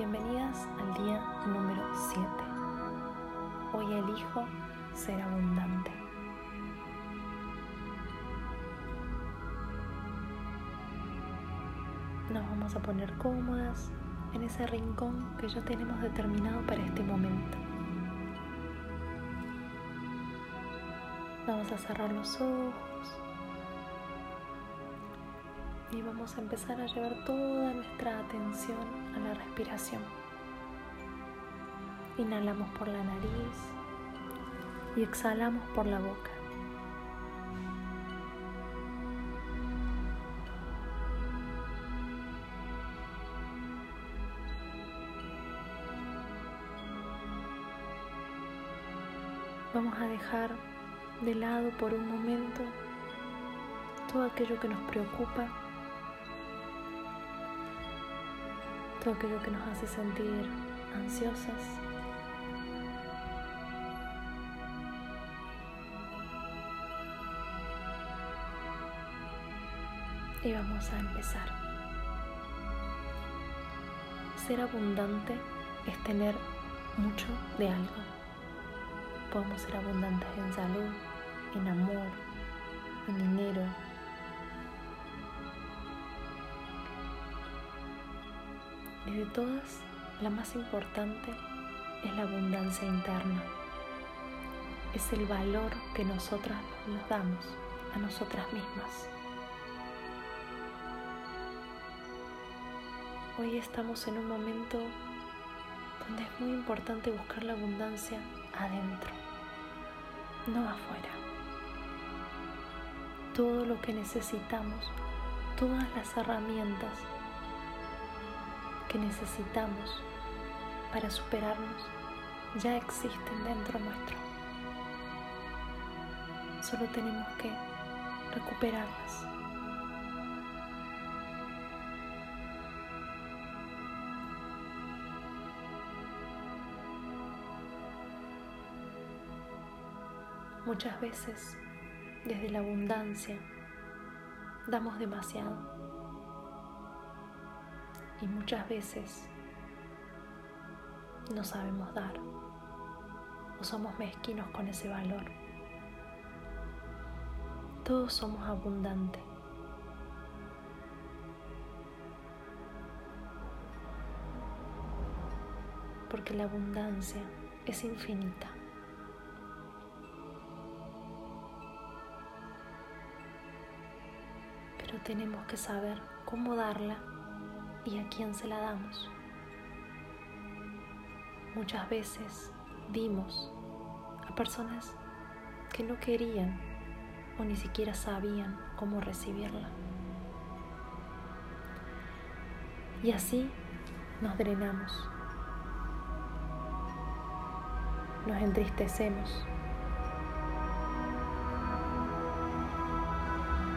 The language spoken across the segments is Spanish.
Bienvenidas al día número 7. Hoy elijo ser abundante. Nos vamos a poner cómodas en ese rincón que ya tenemos determinado para este momento. Vamos a cerrar los ojos y vamos a empezar a llevar toda nuestra atención a la respiración. Inhalamos por la nariz y exhalamos por la boca. Vamos a dejar de lado por un momento todo aquello que nos preocupa todo aquello que nos hace sentir ansiosas. Y vamos a empezar. Ser abundante es tener mucho de algo. Podemos ser abundantes en salud, en amor, en dinero, Y de todas, la más importante es la abundancia interna. Es el valor que nosotras nos damos a nosotras mismas. Hoy estamos en un momento donde es muy importante buscar la abundancia adentro, no afuera. Todo lo que necesitamos, todas las herramientas que necesitamos para superarnos ya existen dentro nuestro. Solo tenemos que recuperarlas. Muchas veces, desde la abundancia, damos demasiado y muchas veces no sabemos dar o somos mezquinos con ese valor. Todos somos abundantes. Porque la abundancia es infinita. Pero tenemos que saber cómo darla y a quién se la damos. Muchas veces dimos a personas que no querían o ni siquiera sabían cómo recibirla. Y así nos drenamos, nos entristecemos,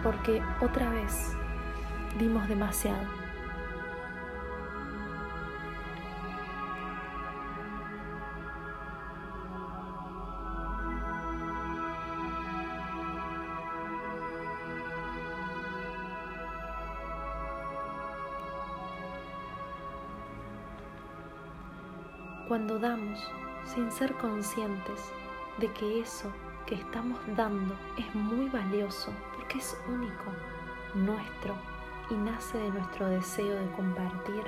porque otra vez dimos demasiado. Cuando damos sin ser conscientes de que eso que estamos dando es muy valioso porque es único, nuestro y nace de nuestro deseo de compartir,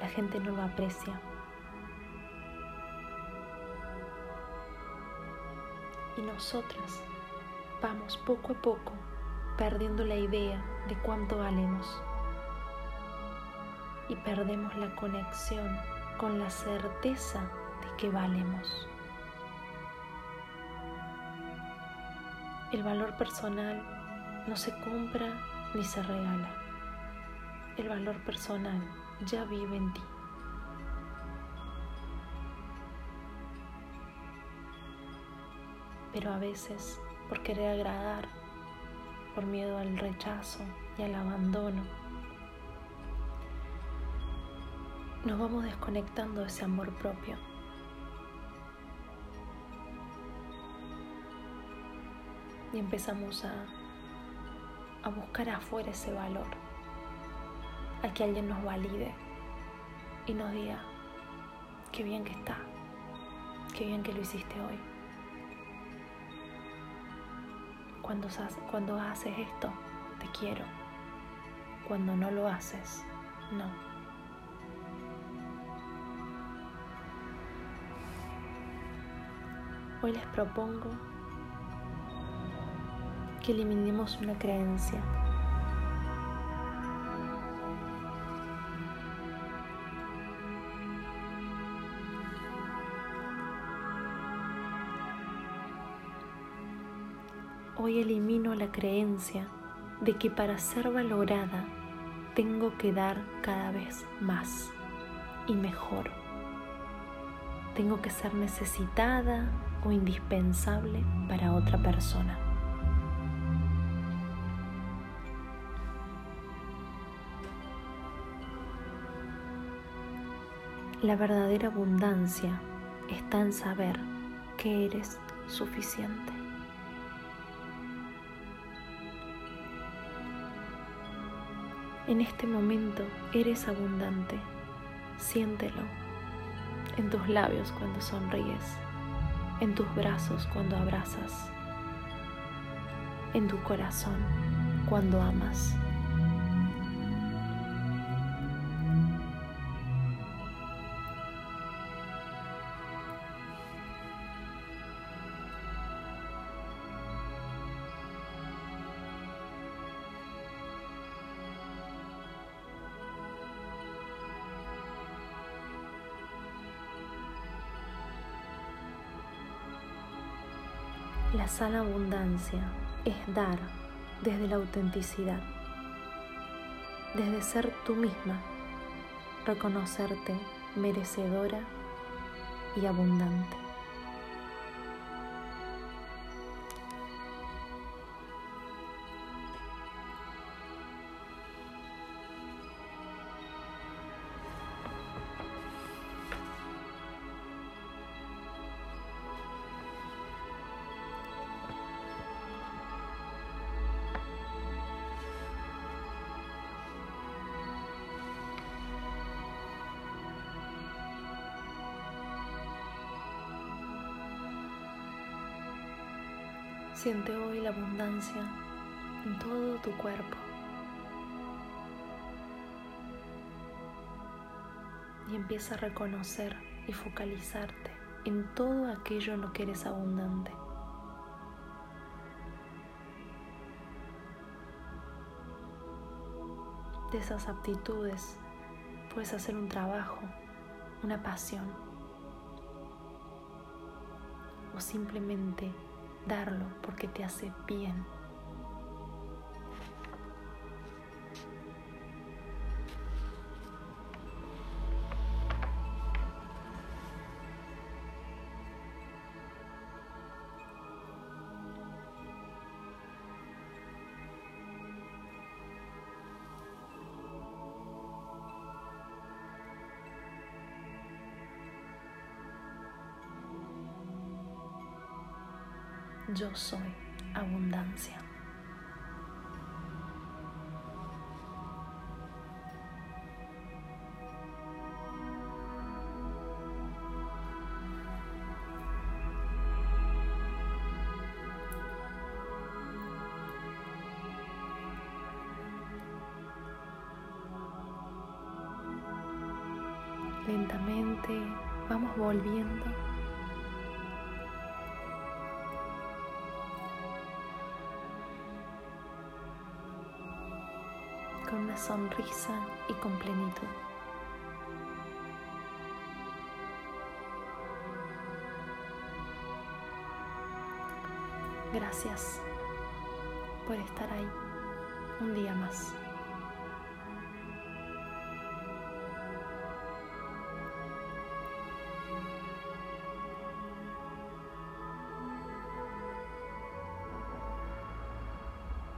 la gente no lo aprecia. Y nosotras vamos poco a poco perdiendo la idea de cuánto valemos y perdemos la conexión con la certeza de que valemos. El valor personal no se compra ni se regala. El valor personal ya vive en ti. Pero a veces, por querer agradar, por miedo al rechazo y al abandono, nos vamos desconectando de ese amor propio. Y empezamos a, a buscar afuera ese valor. a que alguien nos valide y nos diga, qué bien que está, qué bien que lo hiciste hoy. Cuando, cuando haces esto, te quiero. Cuando no lo haces, no. Hoy les propongo que eliminemos una creencia Hoy elimino la creencia de que para ser valorada tengo que dar cada vez más y mejor. Tengo que ser necesitada o indispensable para otra persona. La verdadera abundancia está en saber que eres suficiente. En este momento eres abundante. Siéntelo en tus labios cuando sonríes, en tus brazos cuando abrazas, en tu corazón cuando amas. La sana abundancia es dar desde la autenticidad, desde ser tú misma, reconocerte merecedora y abundante. Siente hoy la abundancia en todo tu cuerpo. Y empieza a reconocer y focalizarte en todo aquello en lo que eres abundante. De esas aptitudes puedes hacer un trabajo, una pasión o simplemente darlo porque te hace bien. Yo soy abundancia. Lentamente vamos volviendo sonrisa y con plenitud. Gracias por estar ahí un día más.